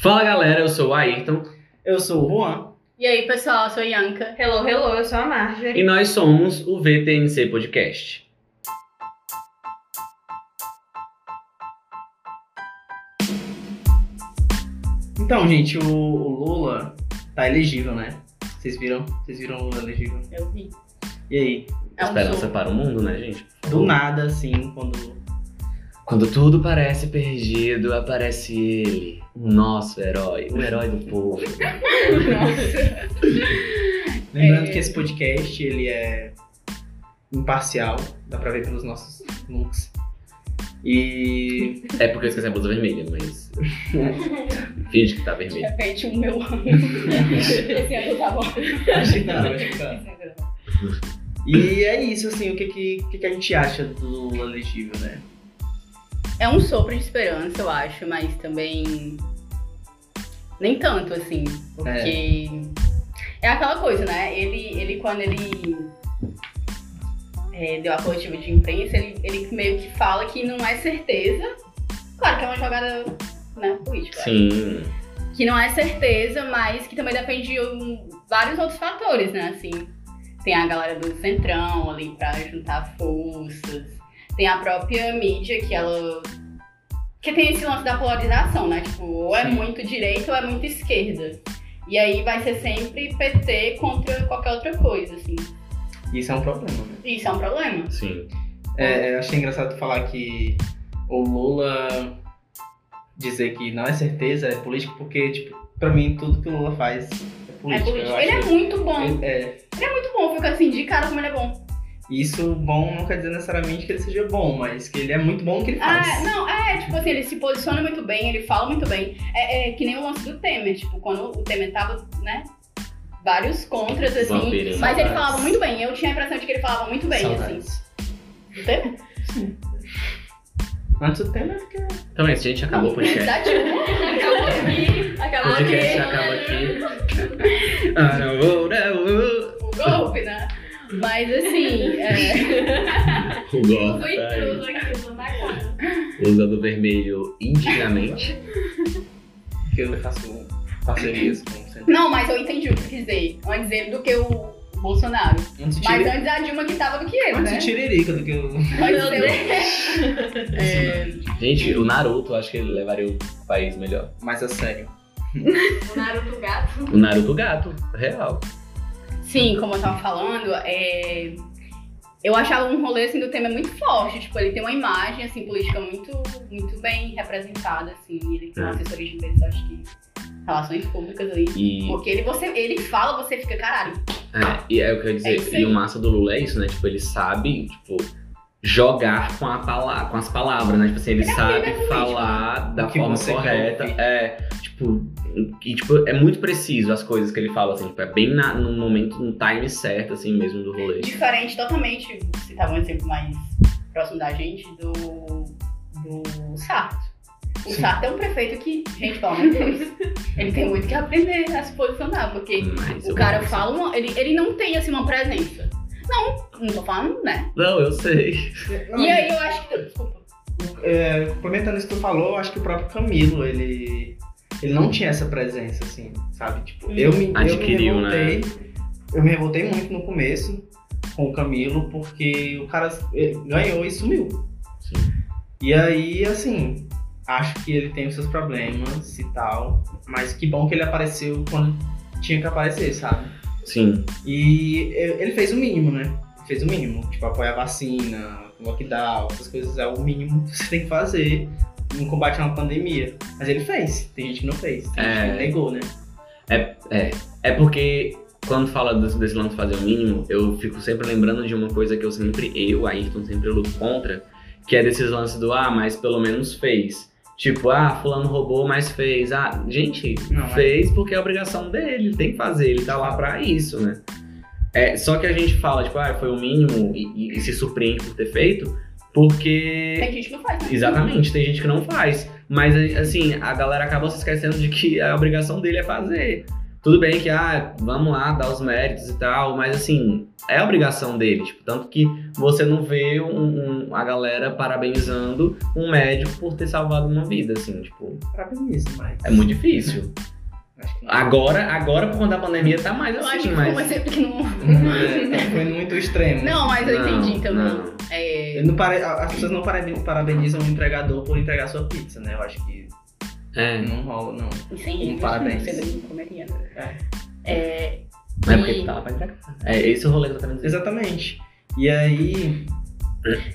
Fala galera, eu sou o Ayrton Eu sou o Juan. E aí, pessoal, eu sou a Yanka. Hello, hello, eu sou a Marjorie. e nós somos o VTNC Podcast. Então, gente, o, o Lula tá elegível, né? Vocês viram? Vocês viram o Lula elegível? Eu vi. E aí? É um Esperança para o mundo, né, gente? Do nada, assim, quando. Quando tudo parece perdido, aparece ele, nosso herói, o herói do povo. Lembrando É. que esse podcast, ele é imparcial. Dá pra ver pelos nossos looks. E. É porque eu esqueci a blusa vermelha, mas. Finge que tá De vermelha. repente, o meu ano. Esse ano tá bom. Acho que tá, acho que tá. E é isso, assim, o que, que, que, a gente acha do Lula elegível, né? É um sopro de esperança, eu acho, mas também. Nem tanto, assim. Porque. É, aquela coisa, né? Ele, ele quando ele. é, deu a coletiva de imprensa, ele, ele meio que fala que não é certeza. Claro que é uma jogada né, política. Sim. que não é certeza, mas que também depende de um- vários outros fatores, né? Assim, tem a galera do Centrão ali pra juntar forças, tem a própria mídia que ela. que tem esse lance da polarização, né? Tipo, ou é Sim. muito direita ou é muito esquerda. E aí vai ser sempre PT contra qualquer outra coisa, assim. Isso é um problema, né? Isso é um problema. Sim. É, eu achei engraçado falar que o Lula dizer que não é certeza é político, porque, tipo, pra mim tudo que o Lula faz é É política. político. Ele é muito bom. ele- é, Muito bom, fica assim, de cara como ele é bom. Isso bom não quer dizer necessariamente que ele seja bom, mas que ele é muito bom no que ele Ah, faz. não, é, tipo assim, ele se posiciona muito bem, ele fala muito bem. É, é que nem o lance do Temer, tipo, quando o Temer tava, né? Vários contras, assim. Mas ele falava muito bem. Eu tinha a impressão de que ele falava muito bem, assim. Saudades. Do Temer? Antes do tema, porque Então é isso, gente. Acabou o podcast. Da Dilma. Acabou aqui. O Acabou podcast aqui. acaba aqui. Ah, não vou, não vou. O golpe, né? Mas assim, é... O golpe Fui tá aí. intruso aqui, tô na cara. Usando vermelho indignamente. que eu faço parcerias com o Centro. Não, mas eu entendi o que quis dizer. Antes ele do que o Bolsonaro. Antes Mas antes a Dilma que tava do que ele, antes né? do Tiririca do que o. Mas eu... É... Gente, o Naruto, acho que ele levaria o país melhor. Mais a sério. O Naruto gato. O Naruto gato, real. Sim, como eu tava falando, é... eu achava um rolê assim, do tema muito forte. Tipo, ele tem uma imagem assim, política muito, muito bem representada. Assim. Ele tem uma É. assessoria de imprensa, acho que relações públicas ali. E, Porque ele, você, ele fala, você fica, caralho. é, e é o que eu ia É dizer. isso e o massa do Lula é isso, né? Tipo, ele sabe, tipo, jogar com, a pala com as palavras, né? Tipo assim, ele Ele é sabe político, falar da O forma correta. É, tipo, e, tipo, é muito preciso as coisas que ele fala, assim, tipo, é bem na- no momento, no time certo, assim mesmo, do rolê. Diferente totalmente, se tava um exemplo mais próximo da gente, do, do Sarto. O Sim. Sarto é um prefeito que, gente, pelo amor de Deus, ele tem muito que aprender a se posicionar, porque Mas O cara fala uma. Ele, ele não tem assim uma presença. Não, não tô falando, né? Não, eu sei. Não, e aí eu acho que. Desculpa. É, complementando isso que tu falou, eu acho que o próprio Camilo, ele, ele não tinha essa presença, assim, sabe? Tipo, eu me, Adquiriu, eu me né? revoltei. Eu me revoltei muito no começo com o Camilo, porque o cara ele ganhou e sumiu. Sim. E aí, assim, acho que ele tem os seus problemas e tal, mas que bom que ele apareceu quando tinha que aparecer, sabe? Sim. E ele fez o mínimo, né? Fez o mínimo. Tipo, apoiar a vacina, lockdown, essas coisas é o mínimo que você tem que fazer em combate a uma pandemia. Mas ele fez. Tem gente que não fez. Tem É. gente que negou, né? É porque quando fala desse, desse lance de fazer o mínimo, eu fico sempre lembrando de uma coisa que eu sempre, eu, Ayrton, sempre luto contra, que é desses lances do, ah, mas pelo menos fez. Tipo, ah, fulano roubou, mas fez. Ah, gente, Não, mas- fez porque é obrigação dele, ele tem que fazer, ele tá lá pra isso, né? É, só que a gente fala, tipo, ah, foi o mínimo e, e- e se surpreende por ter feito, porque Tem gente que não faz, né? Exatamente, tem gente que não faz. Mas, assim, a galera acaba se esquecendo de que a obrigação dele é fazer. Tudo bem que, ah, vamos lá, dar os méritos e tal, mas assim, é obrigação dele. Tipo, tanto que você não vê um- um- a galera parabenizando um médico por ter salvado uma vida, assim, tipo, Parabenizo, mas. é muito difícil. Agora, agora por conta da pandemia, tá mais Eu acho assim, que foi um mas. exemplo que não. É, foi muito extremo. Não, mas eu Não, entendi também. não. É, Eu não pare- As pessoas não paraben- parabenizam o entregador por entregar sua pizza, né? Eu acho que É, não rola, não. sem Um parabéns. Você não comeria. É. É, não é porque e- tava pra entregar. É esse o rolê dizer. Exatamente. E aí,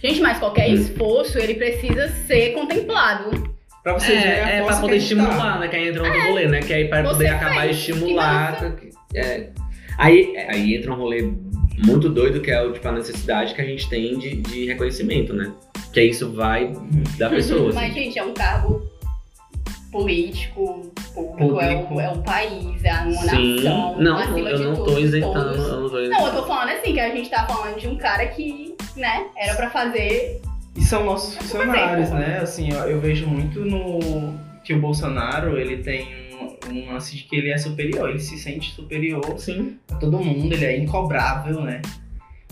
Gente, mas qualquer Hum. esforço, ele precisa ser contemplado. Pra vocês verem a É, é pra poder tá. estimular, né? Que aí entra outro rolê, né? Que aí pra Você poder acabar fez, estimular. é. Aí, aí entra um rolê muito doido que é o, tipo, a necessidade que a gente tem de, de reconhecimento, né? Que aí isso vai da pessoa. assim. Mas, gente, é um cargo político, público, É, Público. um, é um país, é uma Sim. nação. Não, acima eu de não tudo, tô de isentando. Eu não tô Não, isentando. eu tô falando assim, que a gente tá falando de um cara que, né, era pra fazer. E são nossos funcionários, né? Assim, eu, eu vejo muito no que o Bolsonaro, ele tem um, lance de que ele é superior, ele se sente superior Sim. a todo mundo, ele é incobrável, né?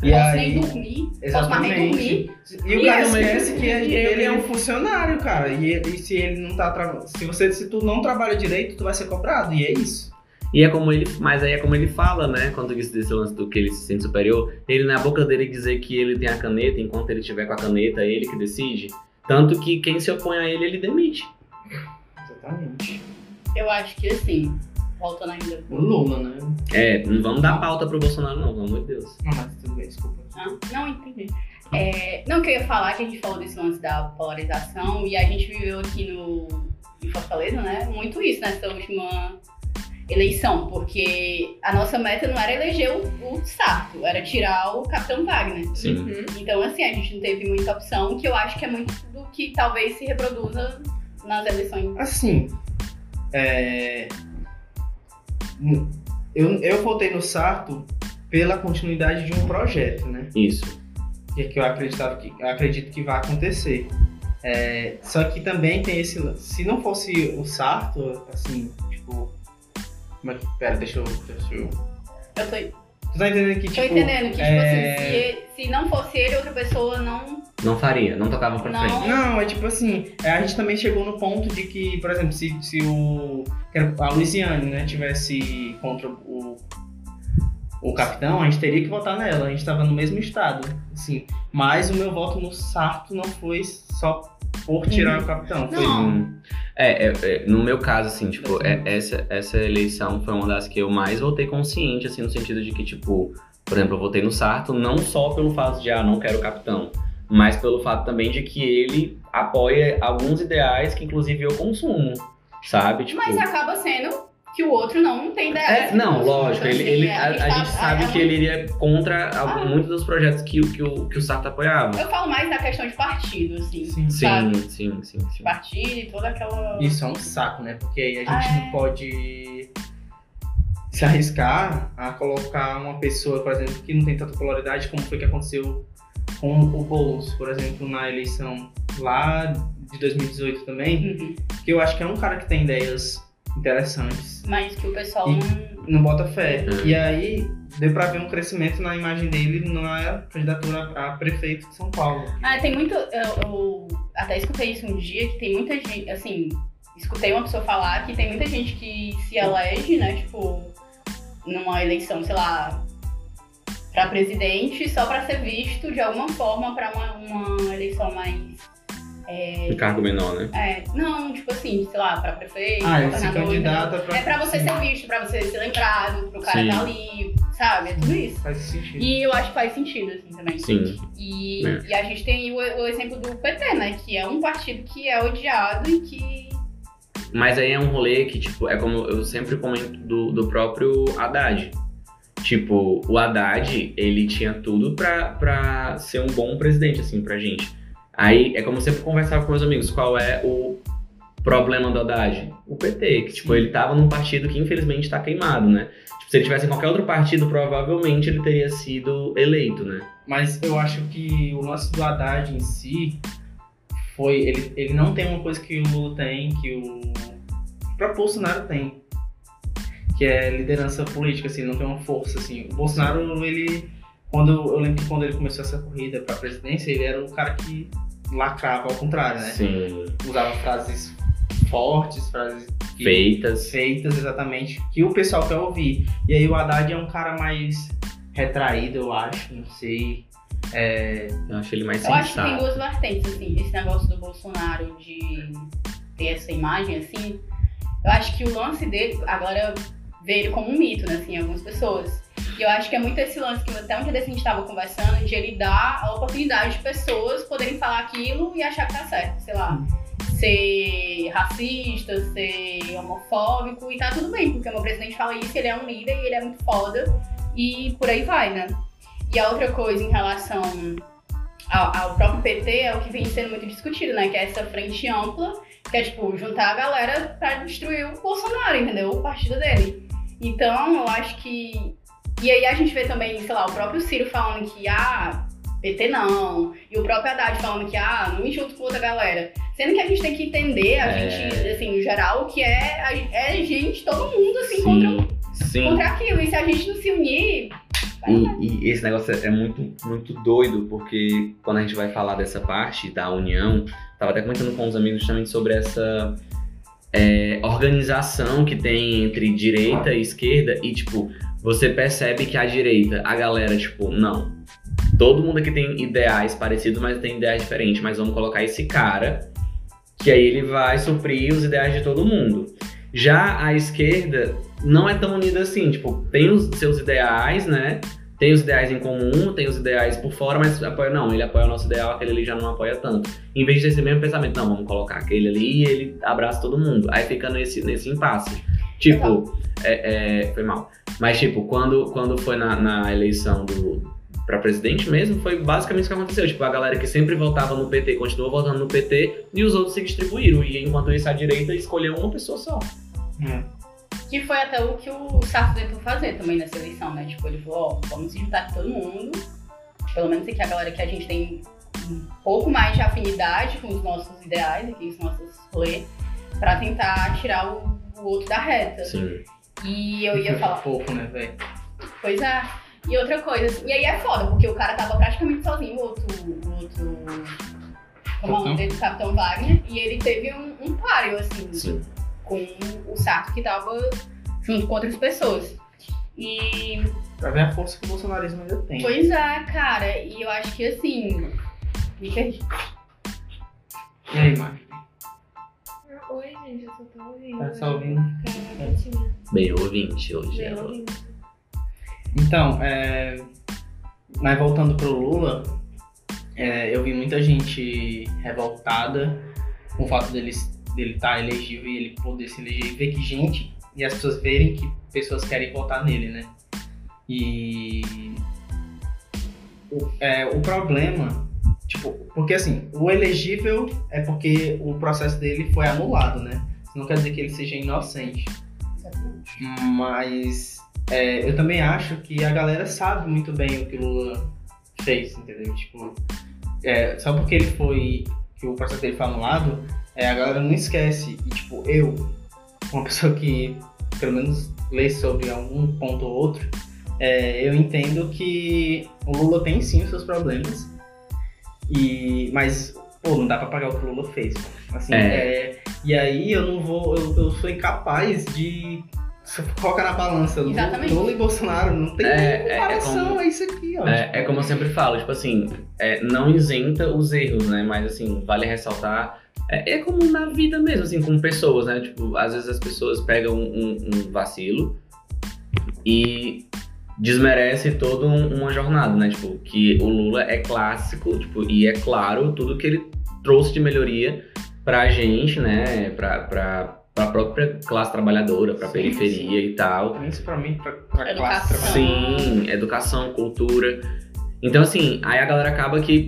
E posso aí, nem dormir, posso mais nem dormir. Exatamente. E o E cara esquece que e ele, eu- é um funcionário, cara. E, ele- e se ele não tá tra... se você se tu não trabalha direito, tu vai ser cobrado. E é isso. E é como ele. Mas aí é como ele fala, né? Quando disse desse lance do que ele se sente superior, ele na boca dele dizer que ele tem a caneta, enquanto ele tiver com a caneta, é ele que decide. Tanto que quem se opõe a ele, ele demite. Exatamente. Eu acho que assim, voltando ainda O Lula, né? É, não vamos dar pauta pro Bolsonaro, não, pelo amor de Deus. Não, mas tudo bem, desculpa. Ah, Não, entendi. É, não, que eu ia falar que a gente falou desse lance da polarização e a gente viveu aqui no, em Fortaleza, né? Muito isso nessa última eleição, porque a nossa meta não era eleger o, o Sarto, era tirar o Capitão Wagner. Sim. Uhum. Então, assim, a gente não teve muita opção, que eu acho que é muito do que talvez se reproduza nas eleições. Assim, é... eu, eu votei no Sarto pela continuidade de um projeto, né? Isso. que, que eu acreditava que eu acredito que vai acontecer. É, só que também tem esse. Se não fosse o Sarto, assim, tipo. Como é que. Pera, deixa eu. Deixa eu... Eu tô, Tu tá entendendo que, tipo. tô entendendo que, tipo é- assim, se, ele- se não fosse ele, outra pessoa não. Não faria, não tocava pra Não. frente. Não, é tipo assim, é, a gente também chegou no ponto de que, por exemplo, se, se o. A Luiziane, né, tivesse contra o. O capitão, a gente teria que votar nela. A gente tava no mesmo estado. Assim. Mas o meu voto no Sarto não foi só por tirar o capitão. Foi Não. É, é, é, no meu caso, assim, tipo, é- essa, essa eleição foi uma das que eu mais votei consciente, assim, no sentido de que, tipo, por exemplo, eu votei no Sarto não só pelo fato de, ah, não quero o capitão, mas pelo fato também de que ele apoia alguns ideais que, inclusive, eu consumo, sabe? Tipo, Mas acaba sendo que o outro não tem ideia. é, não, lógico, ele, ele- a, a tá- gente sabe é que ele iria contra Ah. muitos dos projetos que, o- que, o, que o Sarto apoiava. Eu falo mais da questão de partido, assim. Sim. sabe? Sim, sim, sim, sim. Partido e toda aquela. Isso é um saco, né? Porque aí a gente Ah, é. não pode se arriscar a colocar uma pessoa, por exemplo, que não tem tanta polaridade, como foi que aconteceu com o Boulos, por exemplo, na eleição lá de 2018 também, Uhum. que eu acho que é um cara que tem ideias interessantes. Mas que o pessoal E- não. Não bota fé. Uhum. E aí deu pra ver um crescimento na imagem dele na candidatura a prefeito de São Paulo. Ah, tem muito. Eu, eu até escutei isso um dia, que tem muita gente. Assim, escutei uma pessoa falar que tem muita gente que se elege, né? Tipo, numa eleição, sei lá, pra presidente, só pra ser visto de alguma forma pra uma, uma eleição mais. Um cargo menor, né? É, não, tipo assim, sei lá, pra prefeito, Ah, ele se governador, candidata entendeu? pra. É pra você Sim, ser visto, pra você ser lembrado, pro cara Sim. estar ali, sabe? É tudo isso. Faz sentido. E eu acho que faz sentido, assim, também. Sim. E, É. e a gente tem o, o exemplo do PT, né? Que é um partido que é odiado e que. Mas aí é um rolê que, tipo, é como eu sempre comento do, do próprio Haddad. Tipo, o Haddad, ele tinha tudo pra, pra ser um bom presidente, assim, pra gente. Aí é como sempre conversava com meus amigos, qual é o problema do Haddad? O PT, que, tipo, ele tava num partido que infelizmente tá queimado, né? Tipo, se ele tivesse em qualquer outro partido, provavelmente ele teria sido eleito, né? Mas eu acho que o lance do Haddad em si foi. Ele, ele não tem uma coisa que o Lula tem, que o. o Bolsonaro tem. que é liderança política, assim, não tem uma força, assim. O Bolsonaro, ele. Quando, eu lembro que quando ele começou essa corrida pra presidência, ele era o cara que lacrava ao contrário, né? Sim. Usava frases fortes, frases que- Feitas. feitas exatamente, que o pessoal quer ouvir. E aí o Haddad é um cara mais retraído, eu acho, não sei. É, Eu acho ele mais Eu acho que tem sensato. duas vertentes, assim. Esse negócio do Bolsonaro de ter essa imagem, assim. Eu acho que o lance dele, agora vê ele como um mito, né, assim, algumas pessoas. E eu acho que é muito esse lance que até um dia desse a gente tava conversando, de ele dar a oportunidade de pessoas poderem falar aquilo e achar que tá certo. Sei lá, ser racista, ser homofóbico, e tá tudo bem, porque o meu presidente fala isso, ele é um líder e ele é muito foda, e por aí vai, né? E a outra coisa em relação ao, ao próprio PT é o que vem sendo muito discutido, né? Que é essa frente ampla, que é tipo juntar a galera pra destruir o Bolsonaro, entendeu? O partido dele. Então, eu acho que. E aí a gente vê também, sei lá, o próprio Ciro falando que, ah, PT não. E o próprio Haddad falando que, ah, não me junto com outra galera. Sendo que a gente tem que entender, a É. gente, assim, no geral, que é, a- é gente, todo mundo, assim, contra, Sim. Contra aquilo. E se a gente não se unir. E, e esse negócio é muito, muito doido, porque quando a gente vai falar dessa parte da união, tava até comentando com os amigos justamente sobre essa é, organização que tem entre direita e esquerda, e tipo, você percebe que a direita, a galera, tipo, não. Todo mundo aqui tem ideais parecidos, mas tem ideais diferentes, mas vamos colocar esse cara, que aí ele vai suprir os ideais de todo mundo. Já a esquerda não é tão unida assim, tipo, tem os seus ideais, né? Tem os ideais em comum, tem os ideais por fora, mas apoia, não, ele apoia o nosso ideal, aquele ali já não apoia tanto. Em vez de ter esse mesmo pensamento, não, vamos colocar aquele ali e ele abraça todo mundo. Aí fica nesse, nesse impasse. Tipo, é, é, foi mal. Mas, tipo, quando, quando foi na, na eleição do, pra presidente mesmo, foi basicamente isso que aconteceu. Tipo, a galera que sempre votava no PT continuou votando no PT e os outros se distribuíram. E enquanto isso, a direita escolheu uma pessoa só. é, Que foi até o que o Sarto tentou fazer também nessa eleição, né? Tipo, ele falou, ó, vamos se juntar aqui todo mundo. Pelo menos aqui a galera que a gente tem um pouco mais de afinidade com os nossos ideais, aqui, os nossos rolês, pra tentar tirar o, o outro da reta. Sim. E eu ia falar, fofo, né, velho? pois é. E outra coisa, assim, e aí é foda, porque o cara tava praticamente sozinho, o outro. O outro como é o nome dele? Capitão Wagner, e ele teve um, um páreo, assim, Sim. com o Sarto que tava junto com outras pessoas. E, Pra ver a força que o bolsonarismo ainda tem. pois é, cara, e eu acho que assim. Me perdi. E aí, Marcos? Gente, eu só tô ouvindo. Tá só ouvindo? Bem ouvinte hoje. Bem ela. ouvindo. Então, é... mas voltando pro Lula, é, eu vi muita gente revoltada com o fato dele dele estar elegível e ele poder se eleger e ver que gente e as pessoas verem que pessoas querem votar nele, né? E o, é, o problema, tipo, porque assim, o elegível é porque o processo dele foi anulado, né? Isso não quer dizer que ele seja inocente. Mas é, eu também acho que a galera sabe muito bem o que o Lula fez, entendeu? Tipo, é, só porque ele foi. que o processo dele foi anulado, é, a galera não esquece. E tipo, eu, uma pessoa que pelo menos lê sobre algum ponto ou outro, é, eu entendo que o Lula tem sim os seus problemas. E, mas, pô, não dá pra pagar o que o Lula fez. Assim, É. é, e aí eu não vou. Eu, eu sou incapaz de colocar na balança Lula, Exatamente. Lula e Bolsonaro. Não tem É, nem é, é comparação, como- é, isso aqui, ó. É, é como eu sempre falo, tipo assim, é, não isenta os erros, né? Mas assim, vale ressaltar. É, é como na vida mesmo, assim, com pessoas, né? Tipo, às vezes as pessoas pegam um, um vacilo e desmerece toda um- uma jornada, né? Tipo, que o Lula é clássico, tipo, e é claro tudo que ele trouxe de melhoria pra gente, né? Pra, pra, pra própria classe trabalhadora, pra Sim, periferia e tal. Principalmente pra, pra classe trabalhadora. Sim, educação, cultura. Então, assim, aí a galera acaba que,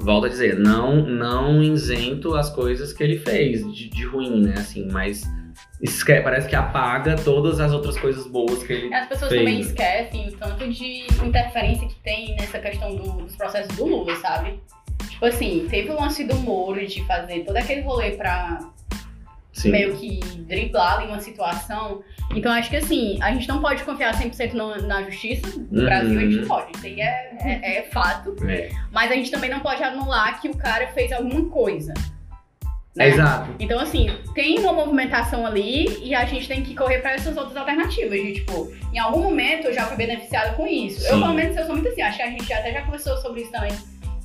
volta a dizer, não, não isento as coisas que ele fez de, de ruim, né? Assim, mas esque- parece que apaga todas as outras coisas boas que ele. As pessoas Feio. também esquecem o tanto de interferência que tem nessa questão do- dos processos do Lula, sabe? Tipo assim, teve o lance do Moro de fazer todo aquele rolê pra Sim. meio que driblar ali uma situação. Então acho que assim, a gente não pode confiar 100% no, na justiça. No Uhum. Brasil a gente não pode, isso aí é, é, é fato. É. Mas a gente também não pode anular que o cara fez alguma coisa. Né? Exato. Então, assim, tem uma movimentação ali e a gente tem que correr para essas outras alternativas. De, tipo, em algum momento eu já fui beneficiada com isso. Eu, Sim. pelo menos, eu sou muito assim. Acho que a gente até já conversou sobre isso também.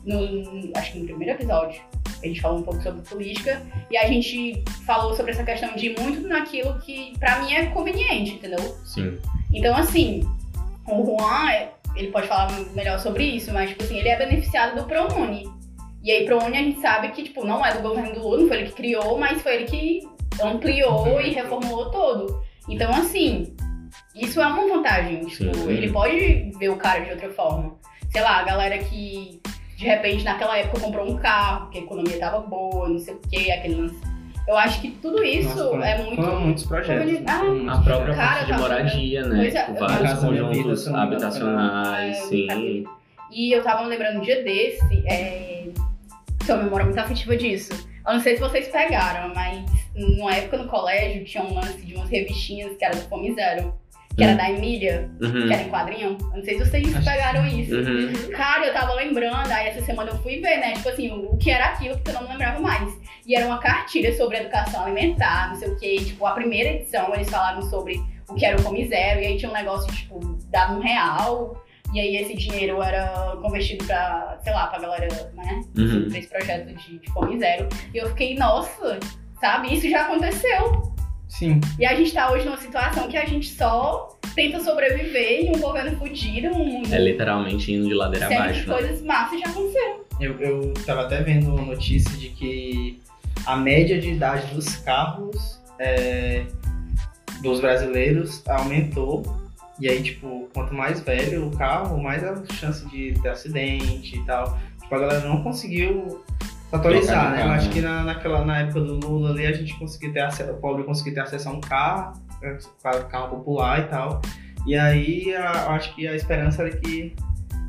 No, acho que no primeiro episódio. A gente falou um pouco sobre política e a gente falou sobre essa questão de ir muito naquilo que pra mim é conveniente, entendeu? Sim. Então, assim, o Juan, ele pode falar melhor sobre isso, mas, tipo assim, ele é beneficiado do ProUni. E aí, ProUni a gente sabe que, tipo, não é do governo do Lula, não foi ele que criou, mas foi ele que ampliou e reformulou todo. Então, assim, isso é uma vantagem. Tipo, Sim. ele pode ver o cara de outra forma. Sei lá, a galera que, de repente, naquela época comprou um carro, porque a economia tava boa, não sei o quê, aquele lance. Eu acho que tudo isso Nossa, é muito. foram muitos projetos. Comuni- Ah, Foram muitos A própria. Cara, parte de tava- moradia, né? Pois é, Tipo, vários Vida, conjuntos não me engano, habitacionais, É, sim. E eu tava me lembrando um dia desse, é... sou uma memória muito afetiva disso. Eu não sei se vocês pegaram, mas numa época no colégio tinha um lance de umas revistinhas que era do Fome Zero, que era Hum. da Emília, Uhum. que era em quadrinho. Eu não sei se vocês pegaram isso. Uhum. Cara, eu tava lembrando, aí essa semana eu fui ver, né? Tipo assim, o, o que era aquilo, porque eu não lembrava mais. E era uma cartilha sobre educação alimentar, não sei o quê. Tipo, a primeira edição eles falavam sobre o que era o Fome Zero, e aí tinha um negócio, tipo, dava um real. E aí esse dinheiro era convertido pra, sei lá, pra galera, né? Uhum. Pra esse projeto de, de Fome Zero. E eu fiquei, nossa, sabe? Isso já aconteceu. Sim. E a gente tá hoje numa situação que a gente só tenta sobreviver em um governo fudido, um mundo É literalmente indo de ladeira abaixo, né? coisas massas já aconteceram. Eu, eu tava até vendo notícia de que a média de idade dos carros é, dos brasileiros aumentou. E aí, tipo, quanto mais velho o carro, mais a chance de ter acidente e tal. Tipo, a galera não conseguiu se atualizar, né? Eu carro, acho né? que na, naquela, na época do Lula ali a gente conseguiu ter acesso, o pobre conseguiu ter acesso a um carro, carro popular e tal. E aí a- eu acho que a esperança era que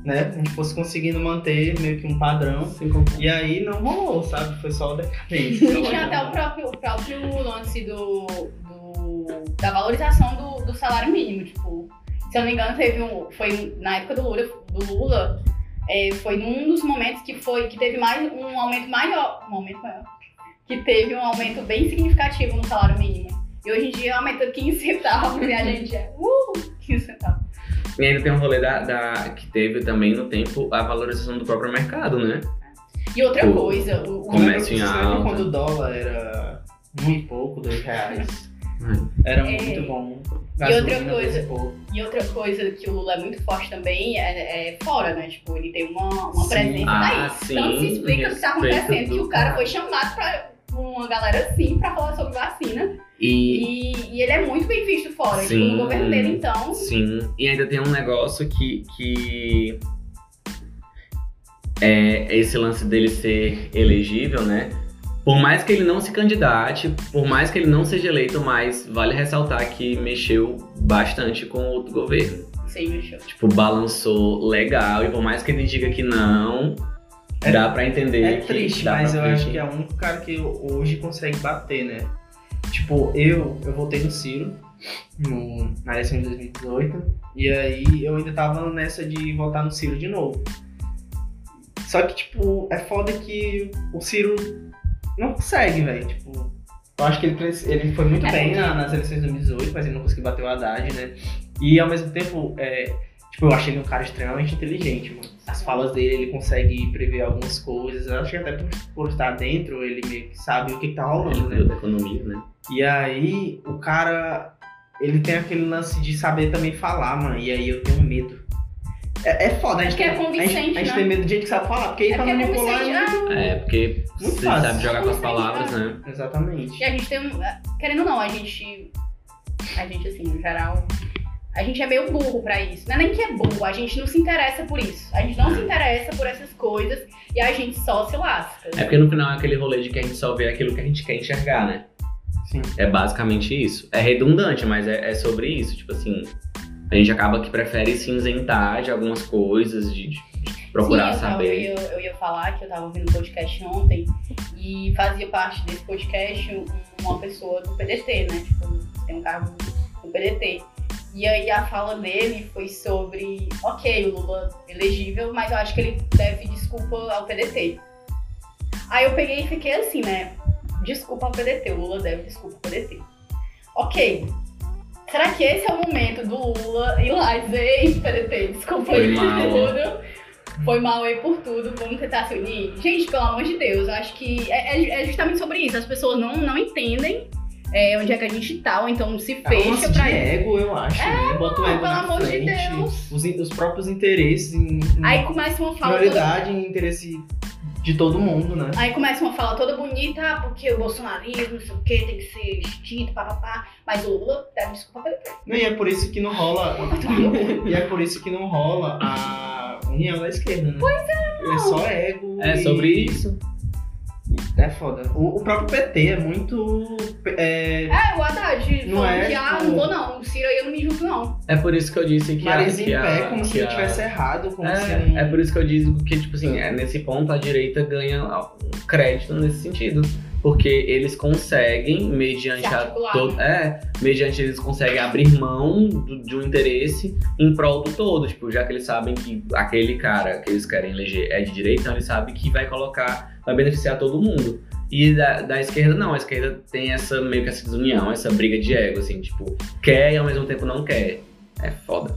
né, a gente fosse conseguindo manter meio que um padrão. E aí não rolou, sabe? Foi só decadência. E tinha até o próprio, o próprio lance do, do- da valorização do, do salário mínimo. Tipo, se eu não me engano, teve um. Foi na época do Lula, do Lula é, foi num dos momentos que foi que teve mais um aumento maior. Um aumento maior. Que teve um aumento bem significativo no salário mínimo. E hoje em dia aumenta 15 centavos e a gente é. Uh! 15 centavos. E ainda tem um rolê da, da- que teve também no tempo a valorização do próprio mercado, né? E outra O- coisa, o, comércio em alta. quando o dólar era um e pouco, dois reais? Hum. Era É. muito bom. E outra coisa- e outra coisa que o Lula é muito forte também é, é fora, né? Tipo, ele tem uma, uma Sim. presença Ah, daí. sim, Então se explica o que tá respeito acontecendo, que o cara foi chamado pra uma galera assim pra falar sobre vacina. E, E, e ele é muito bem visto fora, tipo, Sim. no governo dele, então. Sim, e ainda tem um negócio que. que é esse lance dele ser elegível, né? Por mais que ele não se candidate, por mais que ele não seja eleito, mas vale ressaltar que mexeu bastante com o outro governo. Sim, show. Tipo, balançou legal, e por mais que ele diga que não, dá pra entender É que. triste, dá mas pra eu frente. acho que é o único cara que hoje consegue bater, né? Tipo, eu, eu votei no Ciro no, na eleição de 2018 e aí eu ainda tava nessa de votar no Ciro de novo. Só que, tipo, é foda que o Ciro não consegue, velho. Tipo, eu acho que ele, ele foi muito É bem na- nas eleições de 2018, mas ele não conseguiu bater o Haddad, né? E ao mesmo tempo, é, tipo, eu achei ele um cara extremamente inteligente, mano. As falas dele, ele consegue prever algumas coisas. Eu acho que até por, por estar dentro, ele meio que sabe o que, que tá rolando, né? da economia, né? E aí, o cara, ele tem aquele lance de saber também falar, mano. E aí eu tenho medo. É, é foda, a gente, Porque é tem- a gente, convincente, a gente né? tem medo de gente que sabe falar, porque aí É pra porque é manipular convincente, é muito... É, porque Muito você fácil. sabe jogar com as palavras, né? né? Exatamente. E a gente tem um. Querendo ou não, a gente. A gente, assim, no geral. A gente é meio burro pra isso. Não é nem que é burro, a gente não se interessa por isso. A gente não se interessa por essas coisas e a gente só se lasca. É porque no final é aquele rolê de que a gente só vê aquilo que a gente quer enxergar, né? Sim. É basicamente isso. É redundante, mas é, é sobre isso. Tipo assim, a gente acaba que prefere se isentar de algumas coisas, de, de procurar Sim, eu, tava- saber. eu, eu ia falar que eu tava ouvindo um podcast ontem e fazia parte desse podcast um, uma pessoa do PDT, né? Tipo, tem um cargo no PDT. E aí a fala dele foi sobre, ok, o Lula elegível, mas eu acho que ele deve desculpa ao PDT. Aí eu peguei e fiquei assim, né? Desculpa ao PDT, o Lula deve desculpa ao PDT. Ok. Será que esse é o momento do Lula ir lá e dizer, ei, PDT, desculpa Foi por mal. tudo. Foi mal aí por tudo, vamos tentar se unir. Gente, pelo amor de Deus, eu acho que é, é- é justamente sobre isso. As pessoas não, não entendem é, onde é que a gente tá, ou então se É fecha pra de ego, eu acho. né? Bota o ego pelo na amor de frente. Deus. Os, in- os próprios interesses em, em Aí começa uma fala toda, prioridade e interesse de todo mundo, né? aí começa uma fala toda bonita, ah, porque o bolsonarismo, não sei o que, tem que ser extinto, papapá. Mas o Lula deve desculpa pelo Não, E é por isso que não rola. e é por isso que não rola a união da esquerda, né? Pois é, É só ego. É e- sobre isso. É foda. O, o próprio PT é muito. É, É, o Haddad Não é, que, ah, tipo- não vou não, o Ciro aí eu não me junto não. É por isso que eu disse que nariz em pé, como se a- tivesse errado, como se É, não. é por isso que eu digo que, tipo assim, é, nesse ponto a direita ganha um crédito nesse sentido. Porque eles conseguem, mediante Se a. é, mediante eles conseguem abrir mão do- de um interesse em prol do todo. Tipo, já que eles sabem que aquele cara que eles querem eleger é de direita, então eles sabem que vai colocar, vai beneficiar todo mundo. E da, da esquerda, não. A esquerda tem essa meio que essa desunião, essa briga de ego, assim, tipo, quer e ao mesmo tempo não quer. É foda.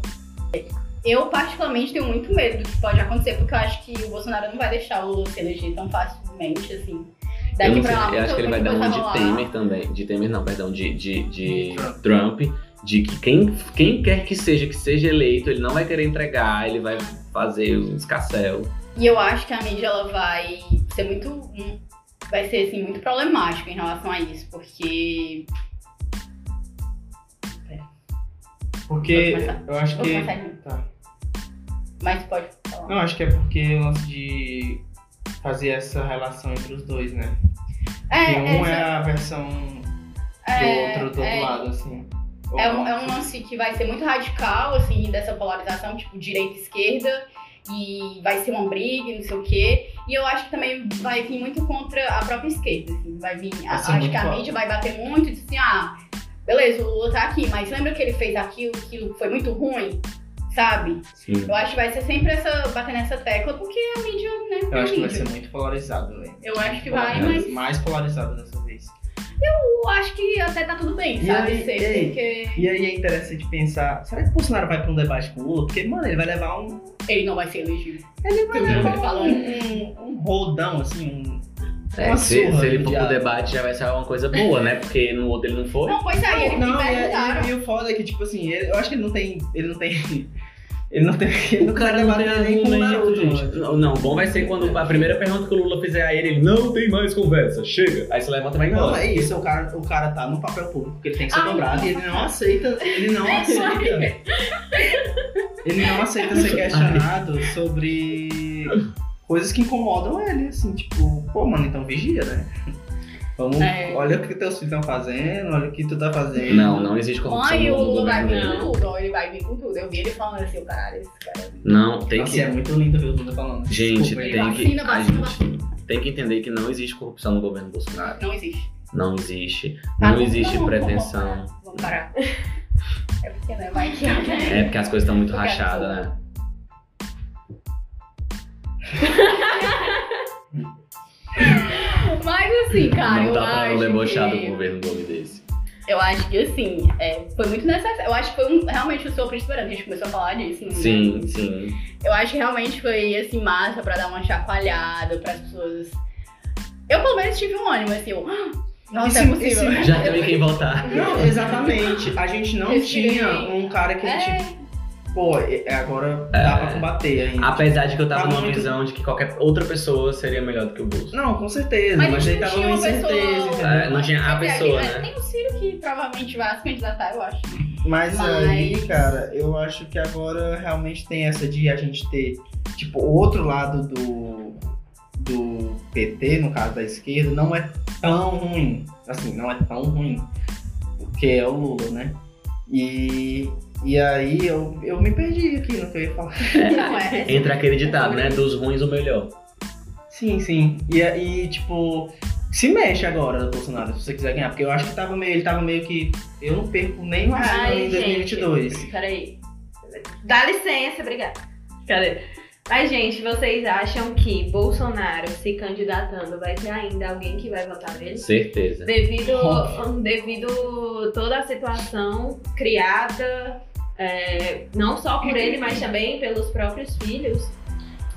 Eu, particularmente, tenho muito medo do que pode acontecer, porque eu acho que o Bolsonaro não vai deixar o Lula se eleger tão facilmente, assim. Eu, Daqui não pra lá, eu acho que ele vai dar coisa uma de rolar. Temer também. De Temer não, perdão, de, de, de Trump. De que quem, quem quer que seja, que seja eleito, ele não vai querer entregar, ele vai fazer um escassel. E eu acho que a mídia ela vai ser muito. hum, Vai ser assim, muito problemático em relação a isso, porque. Porque eu acho que. Tá. Mas pode falar. Não, acho que é porque o lance de fazer essa relação entre os dois, né? Porque um é essa- a versão do é, outro do outro é, lado, assim. É um, é um lance que vai ser muito radical, assim, dessa polarização, tipo, direita e vai ser uma briga, não sei o quê. E eu acho que também vai vir muito contra a própria esquerda, assim, vai vir. Vai acho que a mídia vai bater muito e dizer assim, ah, beleza, o Lula tá aqui, mas lembra que ele fez aquilo, aquilo foi muito ruim, sabe? Sim. Eu acho que vai ser sempre essa, bater nessa tecla, porque a mídia, né, Eu é acho que vai mídia. ser muito polarizado, velho. Eu acho que vai, mas Mais polarizado dessa vez. Eu acho que até tá tudo bem, E sabe? aí, Ser, e aí? porque E aí é interessante pensar, será que o Bolsonaro vai pra um debate com o Lula? Porque, mano, ele vai levar um. ele não vai ser elegível. Ele vai Entendeu? levar Ele falando. um, um, um rodão, assim, um. É, se, surra se ele for pro debate já vai ser uma coisa boa, né? Porque no outro ele não foi. Não, pois é, ele Não, me e, perguntaram. e, e o foda é que, tipo assim, ele- eu acho que ele não tem. Ele não tem. Ele não tem. Ele O não cara não tem nem com o Naruto. Não, não, bom vai ser quando a primeira pergunta que o Lula fizer a ele, ele não tem mais conversa, chega. Aí você levanta e vai Não, embora. é isso, o cara, o cara tá no papel público, que ele tem que ser Ai, cobrado e ele não aceita, ele não aceita. ele não aceita ser questionado sobre coisas que incomodam ele, assim, tipo, pô, mano, então vigia, né? Vamos, É. olha o que teus filhos estão fazendo, olha o que tu tá fazendo. Não, não existe corrupção Mãe, o Lula vai vir com tudo, ele vai vir com tudo. Eu vi ele falando assim, o caralho, esse cara. Não, tem Nossa, que. é muito lindo ver o Lula falando. Gente, Desculpa, tem que. Vacina, a vacina, gente tem que entender que não existe corrupção no governo Bolsonaro. Não existe. Não existe. Tá, Não existe vamos- pretensão. Vamos parar. É porque, né, vai que... É porque as coisas estão muito quero rachadas, né? Mas assim, cara, não eu dá pra acho não debochar do que... governo do homem desse. Eu acho que, assim, é, foi muito necessário. Eu acho que foi um, realmente o sopro esperando. A gente começou a falar disso. né? Sim, sim. Eu acho que realmente foi, assim, massa pra dar uma chacoalhada pras pessoas. Eu, pelo menos, tive um ânimo, assim, eu... "Ah, Nossa, é possível. Já teve quem votar. Não, exatamente. A gente não Respirei. tinha um cara que a É, Pô, é- agora dá pra combater ainda. Apesar de que eu tava Tava numa muito- visão de que qualquer outra pessoa seria melhor do que o Bolso. Não, com certeza, Mas mas, gente tava uma incerteza, pessoa- entendeu? É, não tinha a pessoa, é, né? Tem o Ciro que provavelmente vai se candidatar, eu acho. Mas, Mas- aí, cara, eu acho que agora realmente tem essa de a gente ter, tipo, o outro lado do, do PT, no caso da esquerda, não é tão ruim. Assim, não é tão ruim. Porque é o Lula, né? E, e aí eu, eu me perdi aqui no que eu ia falar. Não é. Entra aquele ditado, né? Dos ruins o melhor. Sim, sim. E aí, tipo, se mexe agora, Bolsonaro, se você quiser ganhar. Porque eu acho que tava meio, ele tava meio que. Eu não perco nem vacina Ai, em 2022. gente, peraí. Dá licença, obrigada. Cadê? Mas, gente, vocês acham que Bolsonaro se candidatando vai ter ainda alguém que vai votar nele? Certeza. Devido, devido toda a situação criada, é, não só por ele, mas também pelos próprios filhos.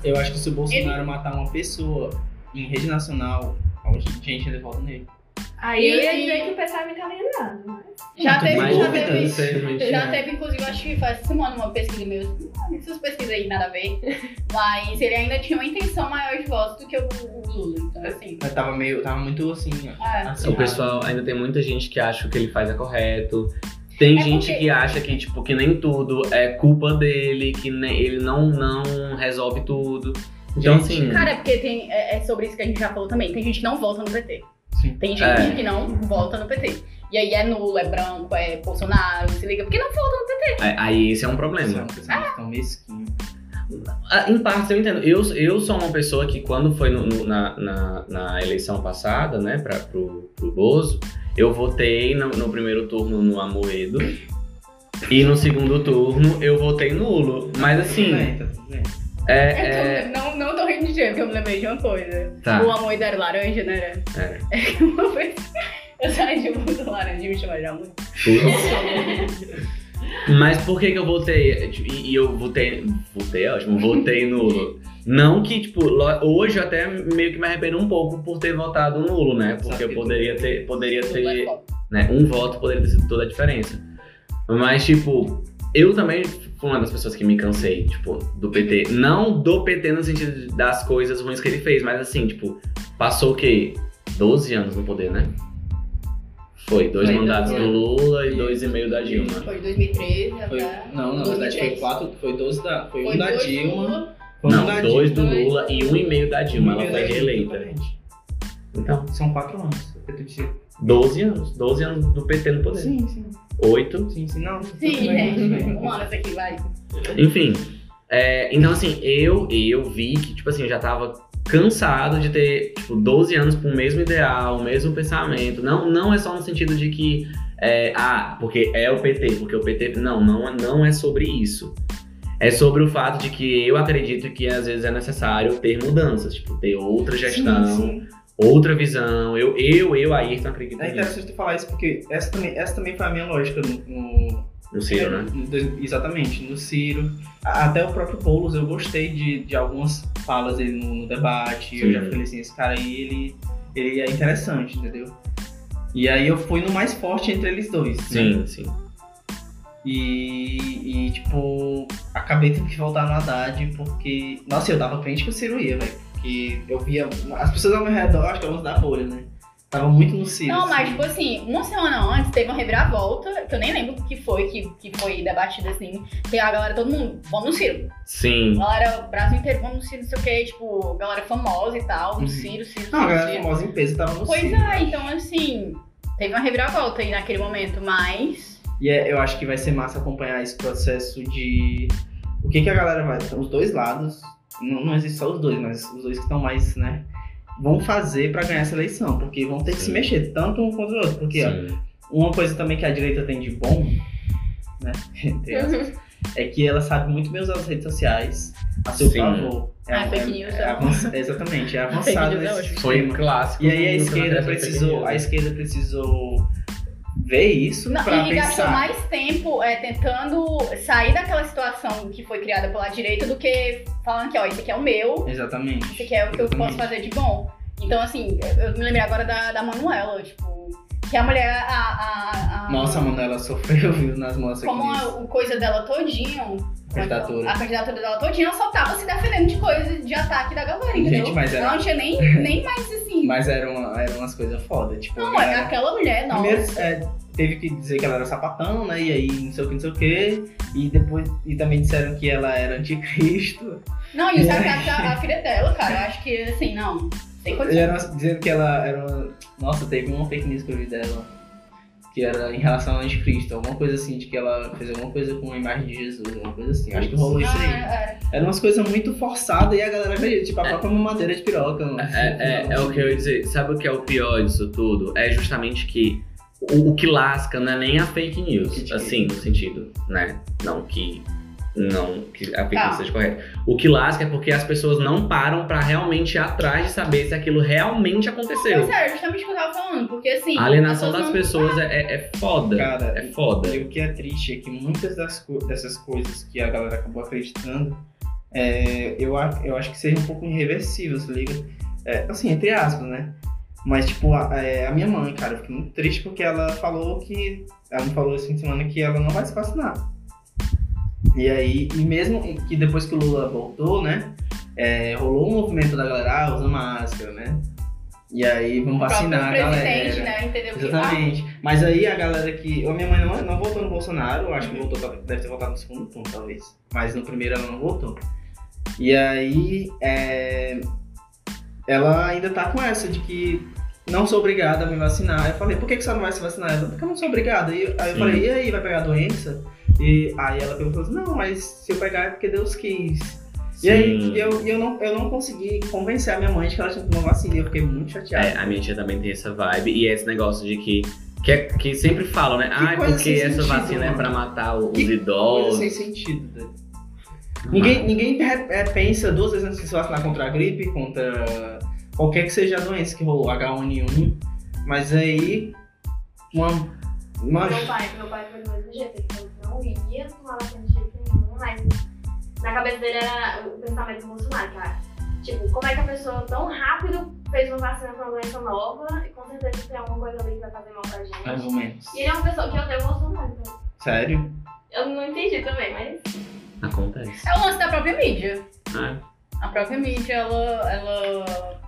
Eu acho que se o Bolsonaro matar uma pessoa em rede nacional, a gente ainda volta nele. Aí eu ia E- dizer que o pessoal me tá enganado. mas- Já Não, teve, já teve. Já teve, inclusive, acho que faz semana uma pesquisa meio. "Ah, Essas pesquisas aí nada a ver. Mas ele ainda tinha uma intenção maior de voto do que o, o Lula. Então, assim. Mas tava meio. Tava muito assim. ó, É. acirrado. O pessoal ainda tem muita gente que acha que o que ele faz é correto. Tem É gente porque- que acha que, tipo, que nem tudo é culpa dele, que nem, ele não, não resolve tudo. Então, Gente, assim. Cara, é porque tem, é, é sobre isso que a gente já falou também. Tem gente que não vota no PT. Sim. Tem gente É. que não vota no PT. E aí é nulo, é branco, é Bolsonaro, se liga. Porque não vota no PT. é- Aí esse é um é problema. um pensamento tão mesquinho. Ah, Em parte eu entendo. Eu, eu sou uma pessoa que quando foi no- no- na, na, na eleição passada, né, pra, pro, pro Bozo, eu votei no, no primeiro turno no Amoedo. E no segundo turno eu votei nulo. Mas assim, Tudo bem, tá tudo bem. É. é- tô- não, não tô rindo de jeito, porque eu me lembrei de uma coisa. Tá. O amor era laranja, né? Era? Era. É que uma vez eu saí de muito laranja e me chamaram de amor. Mas por que que eu votei? E, e eu votei. Votei, é ótimo, votei nulo. Não que, tipo, hoje eu até meio que me arrependo um pouco por ter votado nulo, né? Porque eu que poderia ter, poderia é ter, né? Um voto poderia ter sido toda a diferença. Mas, tipo, eu também fui uma das pessoas que me cansei, tipo, do PT. Não do PT no sentido das coisas ruins que ele fez, mas assim, tipo, passou o quê? 12 anos no poder, né? Foi, dois Foi, mandatos foi. do Lula e dois e meio da Dilma. Foi de 2013 Foi, até. não, na verdade foi 2010. quatro. Foi 12 da. Foi, Foi um da dois Dilma. Um Não, da dois do Dilma. Lula e um e meio da Dilma. Um Ela foi reeleita. Então, São quatro anos. eu. 12 anos. 12 anos do PT no poder. Sim, sim. 8. Sim, sim. Não, Sim, gente. Mano, isso aqui vai. Enfim. é, então, assim, eu, eu vi que, tipo assim, eu já tava cansado de ter, tipo, 12 anos com o mesmo ideal, o mesmo pensamento. Não, não é só no sentido de que, é, ah, porque é o PT, porque o PT. Não, não, não é sobre isso. É sobre o fato de que eu acredito que às vezes é necessário ter mudanças, tipo, ter outra gestão, Sim, sim. Outra visão. Eu, eu, eu, Ayrton, acredito É nisso. interessante tu falar isso porque essa também, essa também foi a minha lógica no. no- No Ciro, né? no dois- exatamente, no Ciro. Até o próprio Boulos, eu gostei de, de algumas falas dele no, no debate. Eu Sim. já falei assim, esse cara aí, ele, ele é interessante, entendeu? E aí eu fui no mais forte entre eles dois. né? Sim, sim. E, e, tipo, acabei tendo que voltar no Haddad porque. Nossa, eu dava crente que o Ciro ia, velho. Porque eu via. As pessoas ao meu redor, acho que elas da bolha, né? Tava muito no Ciro. Não, mas assim. tipo assim, uma semana antes teve uma reviravolta, que eu nem lembro o que foi, que, que foi debatido assim. Que a galera, todo mundo, vamos no Ciro. Sim. Galera, o Brasil inteiro, vamos no Ciro, não sei o que, tipo, galera famosa e tal, no Uhum. Ciro, Ciro, Não, a galera Ciro. famosa em peso tava no Pois Ciro. é, então assim, teve uma reviravolta aí naquele momento, mas. E é- eu acho que vai ser massa acompanhar esse processo de. O que, que a galera vai. Então, os dois lados. Não, não existe só os dois, mas os dois que estão mais, né? Vão fazer pra ganhar essa eleição. Porque vão ter que Sim. se mexer, tanto um quanto o outro. Porque, ó, uma coisa também que a direita tem de bom, né? É que ela sabe muito bem usar as redes sociais a seu Sim. favor. Ah, fake news é é avança- exatamente, é Fake avançado é nesse. Foi sistema. clássico. E aí a no- na esquerda precisou, a esquerda precisou ver isso Não, pra e gastou pensar. mais tempo é, tentando sair daquela situação que foi criada pela direita do que falando que, ó, isso aqui é o meu, Exatamente. isso aqui é o que eu posso Exatamente. fazer de bom. Então, assim, eu me lembrei agora da, da Manuela, tipo, que a mulher, a. a, a Nossa, mano, ela sofreu, viu, nas mãos Como a, o coisa dela todinho. Candidatura. A candidatura dela todinha, só tava se defendendo de coisa de ataque da galera, entendeu? Gente, mas era- não tinha nem, nem mais assim. Mas eram, eram umas coisas foda, tipo. não, é era- aquela mulher, nossa. Primeiro, é, teve que dizer que ela era sapatão, né? E aí não sei o que, não sei o que. E depois. E também disseram que ela era anticristo. Não, e o sacato a, a filha dela, cara, eu acho que assim, não. Sem eram dizendo que ela era uma. Nossa, teve uma fake news que eu vi dela. Que era em relação ao anticristo, alguma coisa assim, de que ela fez alguma coisa com a imagem de Jesus, alguma coisa assim. Acho que rolou isso Ah, aí. é. Era umas coisas muito forçadas e a galera acredita, tipo a É. própria mamadeira de piroca. não- É, é, é o que eu ia dizer. Sabe o que é o pior disso tudo? É justamente que o, o que lasca não é nem a fake news. Que- Assim, no sentido, né? Não que. Não que a fake Tá. seja correta. O que lasca é porque as pessoas não param pra realmente ir atrás de saber se aquilo realmente aconteceu. Pois é, justamente o que eu tava falando, porque assim. A alienação as das pessoas é, é, é foda. Cara, É foda. E o que é triste é que muitas das co- dessas coisas que a galera acabou acreditando, é, eu, eu acho que seja um pouco irreversível, se liga? É, assim, entre aspas, né? Mas, tipo, a, é, a minha mãe, cara, eu fiquei muito triste porque ela falou que. Ela me falou esse fim de semana que ela não vai se vacinar. E aí, e mesmo que depois que o Lula voltou, né? é, rolou um movimento da galera, ah, usa máscara, né? E aí, vamos vacinar a galera. né? Entendeu? Que, ah, Exatamente. Mas aí a galera que. A minha mãe não, não votou no Bolsonaro, acho que voltou, deve ter votado no segundo turno, talvez. Mas no primeiro ela não votou. E aí. é, ela ainda tá com essa de que não sou obrigada a me vacinar. Eu falei, por que, que você não vai se vacinar? Ela, porque eu não sou obrigada. E, aí eu Sim. falei, e aí, vai pegar a doença? E aí ela perguntou assim, não, mas se eu pegar é porque Deus quis. E aí Sim. eu, eu, não, eu não consegui convencer a minha mãe de que ela tinha que tomar vacina. Eu fiquei muito chateado. É, a minha tia também tem essa vibe e é esse negócio de que. Que, é- que sempre falam, né? Ah, porque sem essa sentido, vacina é mano. pra matar os Que idosos. Coisa sem sentido. né? Ninguém, ninguém é, pensa duas vezes antes de se vacinar contra a gripe, contra qualquer que seja a doença que rolou, H1N1. Mas aí, uma. uma Meu pai, meu pai foi do mesmo jeito. Ele falou que não ia tomar vacina de jeito nenhum, mas na cabeça dele era o pensamento do Bolsonaro, cara. Tipo, como é que a pessoa tão rápido fez uma vacina pra uma doença nova e com certeza tem alguma coisa ali que vai fazer mal pra gente. Mais ou menos. E ele é uma pessoa que odeia o Bolsonaro, então. Sério? Eu não entendi também, mas. Acontece. É o lance da própria mídia. É. A própria mídia, ela. ela...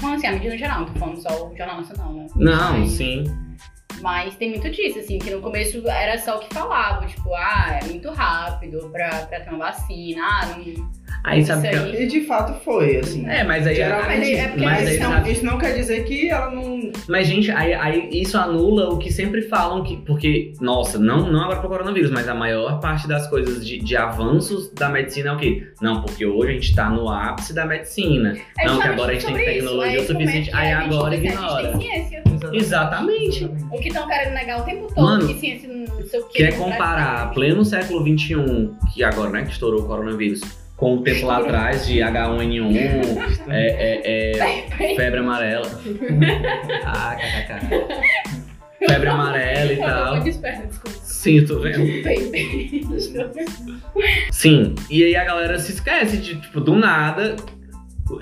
Tô falando assim, a mídia no geral, não tô falando só o Jornal Nacional, né? Não, Mas- sim. Mas tem muito disso, assim, que no começo era só o que falava, tipo, ah, é muito rápido pra, pra ter uma vacina, ah, não. Aí sabe Isso que. aí. E de fato foi, assim. É, mas aí. Geralmente, é porque mas aí isso, não, sabe- isso não quer dizer que ela não. Mas, gente, aí, aí isso anula o que sempre falam que. Porque, nossa, não, não agora pro coronavírus, mas a maior parte das coisas de, de avanços da medicina é o quê? Não, porque hoje a gente tá no ápice da medicina. É Não, que agora a gente tem isso, tecnologia aí o suficiente, como é que aí agora ignora. A gente tem ciência. Exatamente. O que estão querendo negar o tempo todo, Mano, que ciência não sei o que. Quer comparar pleno século XXI, que agora, né, que estourou o coronavírus, com o tempo lá atrás de H1N1, é, é, é, febre amarela. Ah, kkk. Febre amarela e Eu tô tal. muito esperta, desculpa. Sim, tô vendo. Sim, e aí a galera se esquece de, tipo, do nada.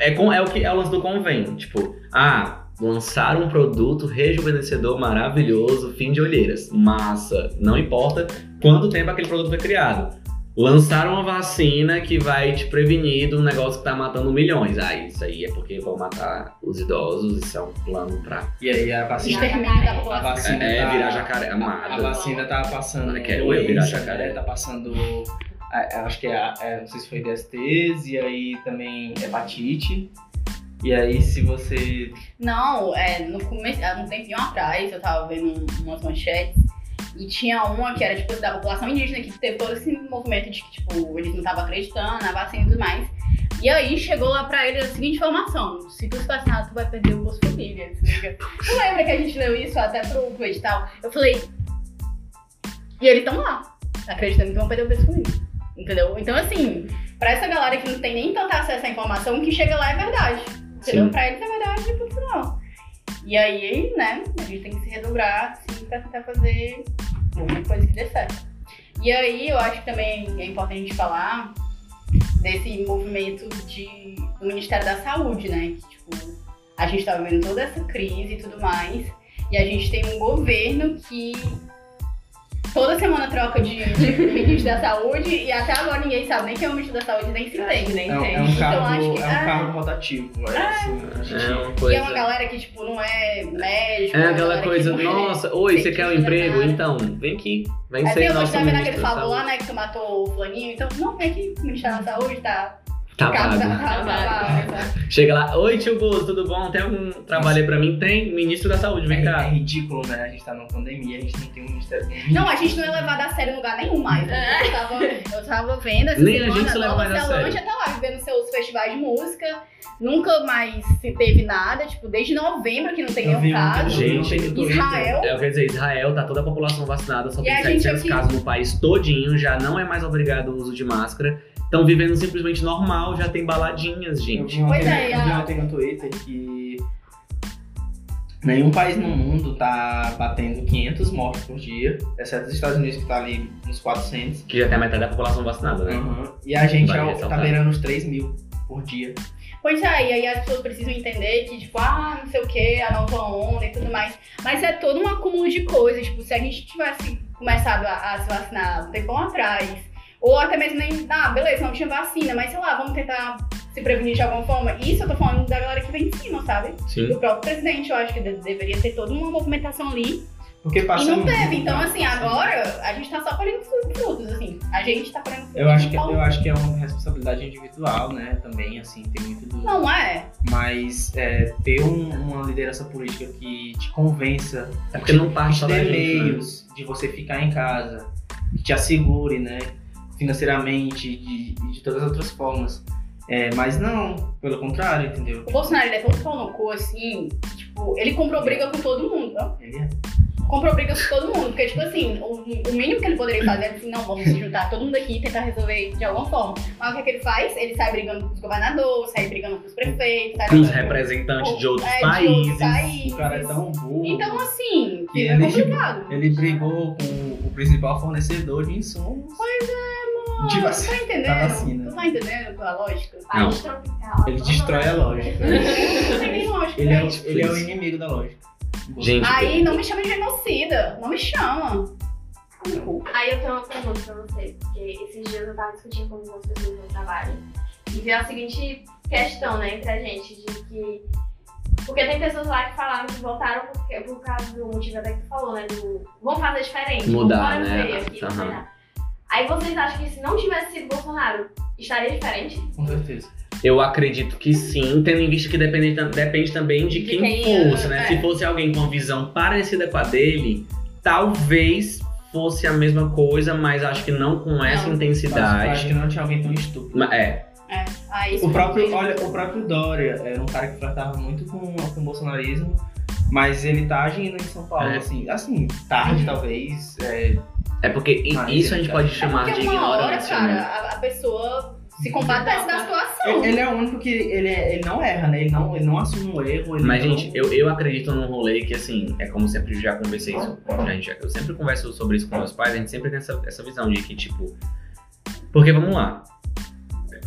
É, com, é o que é o lance do convém. Tipo, ah, lançaram um produto rejuvenescedor maravilhoso, fim de olheiras. Massa. Não importa quanto tempo aquele produto foi criado. Lançaram uma vacina que vai te prevenir de um negócio que tá matando milhões. Ah, isso aí é porque vão matar os idosos, isso é um plano pra. E aí a vacina. Extermínio da A vacina É, tá- virar jacaré A, amada. a vacina tá passando. Ah, quero eu virar jacaré. né? Tá passando. a- Acho que é, a- é, não sei se foi DSTs, e aí também hepatite. E aí, se você. Não, é, no começo, há um tempinho atrás, eu tava vendo umas manchetes e tinha uma que era, tipo, da população indígena que teve todo esse movimento de que, tipo, eles não estavam acreditando na vacina e tudo mais. E aí chegou lá pra ele a seguinte informação: se tu se vacinar, tu vai perder o Bolsa Família. Tu lembra que a gente leu isso até pro, pro edital? Eu falei. E eles estão lá, acreditando que vão perder o Bolsa Família. Entendeu? Então, assim, pra essa galera que não tem nem tanto acesso à informação, o que chega lá é verdade. Entendeu? Pra eles é verdade e ponto final. E aí, né, a gente tem que se redobrar, assim, pra tentar fazer alguma coisa que dê certo. E aí, eu acho que também é importante a gente falar desse movimento de, do Ministério da Saúde, né? Que, tipo, a gente tá vivendo toda essa crise e tudo mais, e a gente tem um governo que toda semana troca de, de ministro da saúde, e até agora ninguém sabe nem quem é o ministro da saúde, nem se tem. nem É, um- tem. é um Então, cargo, acho que- é um ah. cargo rotativo. É, assim, a gente- É uma E é uma coisa. galera que, tipo, não é médico. É aquela que coisa, é- nossa, oi, você quer um emprego? Então, vem aqui. Vem Aí ser nosso tá vendo aquele ministro da falo lá, né, que tu matou o flaninho, então, não, vem aqui, o Ministério da Saúde tá Tá tá pago, exato. Chega lá, oi tio Bozo, tudo bom? Tem algum trabalho aí pra mim? Tem, ministro da saúde, vem É, é cá. ridículo, né? A gente tá numa pandemia, a gente não tem um ministério. um Não, a gente não é levado a sério em lugar nenhum mais. né? Eu, tava, eu tava vendo essa Nem a semana, gente se leva Nova mais a Zelândia tá lá vivendo seus festivais de música. Nunca mais se teve nada, tipo, desde novembro que não tem Eu nenhum um- caso. Gente. Israel. É, eu quero dizer, Israel tá toda a população vacinada, só tem a gente 700 aqui- casos no país todinho, já não é mais obrigado o uso de máscara. Estão vivendo simplesmente normal, já tem baladinhas, gente. Pois é, eu vi a- ontem no Twitter que nenhum país no mundo tá batendo 500 mortes por dia, exceto os Estados Unidos que tá ali nos 400. Que já tem a metade da população vacinada, né? Uhum. E a gente Vale já tá ressaltar. beirando os 3 mil por dia. Pois é, e aí as pessoas precisam entender que, tipo, ah, não sei o que, a nova onda e tudo mais. Mas é todo um acúmulo de coisas. Tipo, se a gente tivesse começado a, a se vacinar um tempão atrás, ou até mesmo nem, ah, beleza, não tinha vacina, mas sei lá, vamos tentar se prevenir de alguma forma. Isso eu tô falando da galera que vem em cima, sabe? Sim. Do próprio presidente, eu acho que de- deveria ter toda uma movimentação ali. Porque passa e não teve. Então, tá? assim, agora a gente tá só colhendo frutos, assim. A gente tá colhendo frutos. Eu acho, que, eu acho que é uma responsabilidade individual, né? Também, assim, tem muito do. Não é. Mas é, ter um- uma liderança política que te convença, É porque não parte só da gente, né? meios de você ficar em casa, que te assegure, né? Financeiramente, de, e de todas as outras formas. É, mas não, pelo contrário, entendeu? O Bolsonaro ele é tão pau no cu, assim, tipo, ele comprou briga com todo mundo, ó. Ele é. Comprou briga com todo mundo, porque, tipo assim, o, o mínimo que ele poderia fazer é assim, não, vamos se juntar todo mundo aqui e tentar resolver de alguma forma. Mas o que, é que ele faz? Ele sai brigando com os governadores, sai brigando com os prefeitos, sai Com os representantes de outros é, de países. outros países. O cara é tão burro. Então, assim, Que é ele- complicado. Ele brigou com o principal fornecedor de insumos. Pois é. De Tu vacina. tá entendendo? da vacina. Tu tá entendendo a lógica? Tropical. Ele destrói a lógica. Não tem nem lógica Ele é, o, ele é o inimigo da lógica. Gente, Aí não me chama de genocida, não me chama. Aí eu tenho uma pergunta pra vocês, porque esses dias eu tava discutindo com algumas pessoas no trabalho e veio a seguinte questão, né, entre a gente, de que. Porque tem pessoas lá que falaram que votaram porque, por causa do motivo até que tu falou, né? Do. Vamos fazer diferente. Mudar, né? Aqui, olhar. Aí vocês acham que se não tivesse sido Bolsonaro, estaria diferente? Com certeza. Eu acredito que sim, tendo em vista que depende, depende também de De quem, quem, fosse, né? é. Se fosse alguém com uma visão parecida com a dele, talvez fosse a mesma coisa, mas acho que não com essa Não. Eu acho que intensidade. não tinha alguém tão estúpido. Ma- É, É, isso O próprio, olha, o próprio Dória era um cara que tratava muito com, com o bolsonarismo, mas ele tá agindo em São Paulo, É. assim, assim, tarde Uhum. talvez. é, é porque i- Mas isso a gente é pode É chamar porque de uma hora, ignorância, cara, né? a, a pessoa se compadece da situação. ele, ele é o único que ele, é- ele não erra, né? Ele não, ele não assume um erro. Ele Mas, não- gente, eu, eu acredito num rolê que, assim, é como sempre já conversei isso. Já, gente, eu sempre converso sobre isso com meus pais, a gente sempre tem essa, essa visão de que, tipo. Porque vamos lá.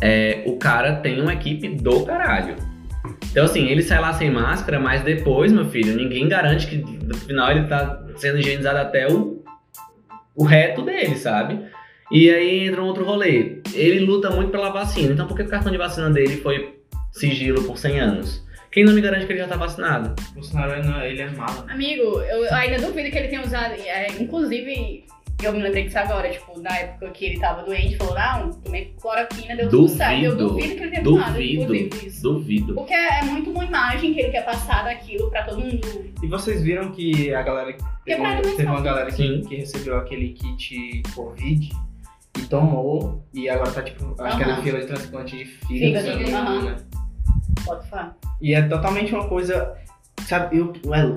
É, o cara tem uma equipe do caralho. Então, assim, ele sai lá sem máscara, mas depois, meu filho, ninguém garante que no final ele tá sendo higienizado até o, o reto dele, sabe? E aí entra um outro rolê. Ele luta muito pela vacina, então por que o cartão de vacina dele foi sigilo por 100 anos? Quem não me garante que ele já tá vacinado? Bolsonaro ele não- ele é malo. Amigo, eu ainda duvido que ele tenha usado. é, inclusive, eu me lembrei disso agora, tipo, na época que ele tava doente, falou, não, tomei cloroquina, deu tudo certo. Eu Duvido. que ele tenha tomado, Duvido. inclusive, isso. Duvido. Porque é muito uma imagem que ele quer passar daquilo pra todo mundo. E vocês viram que a galera. Teve pra uma, teve uma galera que, que recebeu aquele kit Covid e tomou, e agora tá tipo, acho que é na fila de transplante de fígado, Fígado, eu né? Pode falar. E é totalmente uma coisa. Sabe, o,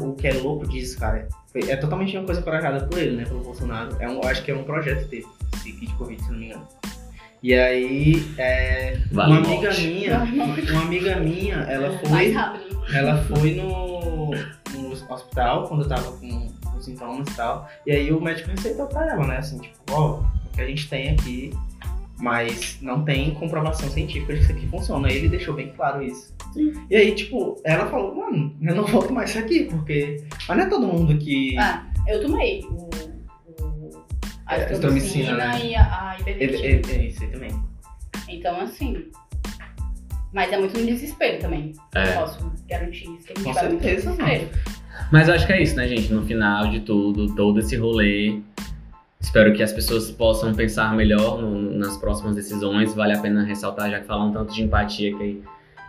o, que é louco disso, cara, é totalmente uma coisa corajada por ele, né? Pelo Bolsonaro. É um, eu acho que é um projeto dele, esse kit Covid, se não me engano. E aí, é, Vale uma amiga morte. minha, uma amiga minha, ela foi, ela foi no, no hospital quando eu tava com, com sintomas e tal. E aí o médico receitou pra ela, né? Assim, tipo, ó, o que a gente tem aqui, mas não tem comprovação científica de que isso aqui funciona. Aí ele deixou bem claro isso. E aí, tipo, ela falou, mano, eu não volto mais isso aqui, porque. Mas não é todo mundo que. Ah, eu tomei o. o a É, azitromicina, né? e a, a ele, ivermectina. é isso aí também. Então, assim. Mas é muito no desespero também. É. Eu posso garantir isso. Que a gente Com vai muito no certeza, desespero. Mas eu acho que é isso, né, gente? No final de tudo, todo esse rolê Espero que as pessoas possam pensar melhor no- nas próximas decisões. Vale a pena ressaltar, já que falam tanto de empatia, que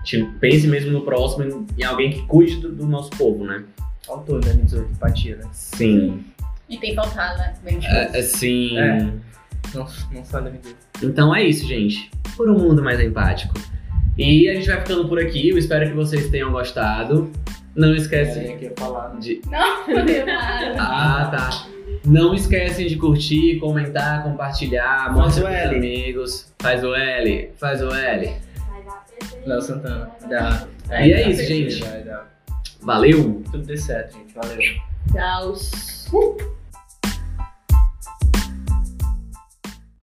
gente pense mesmo no próximo, em alguém que cuide do, do nosso povo, né? Faltou em 2018, empatia, né? Sim. E tem faltado, né? Bem É, é, sim. É. Não, não em 2018. Então é isso, gente. Por um mundo mais empático. E a gente vai ficando por aqui. Eu espero que vocês tenham gostado. Não esquece É, que falar, né? de. Não, não. Ah, tá. Não esquecem de curtir, comentar, compartilhar, mostra o pros amigos. Faz o L, faz o L. Léo Santana. Dá. E é dá, isso, gente. Vai dar. Valeu! Tudo dê certo, gente. Valeu. Tchau.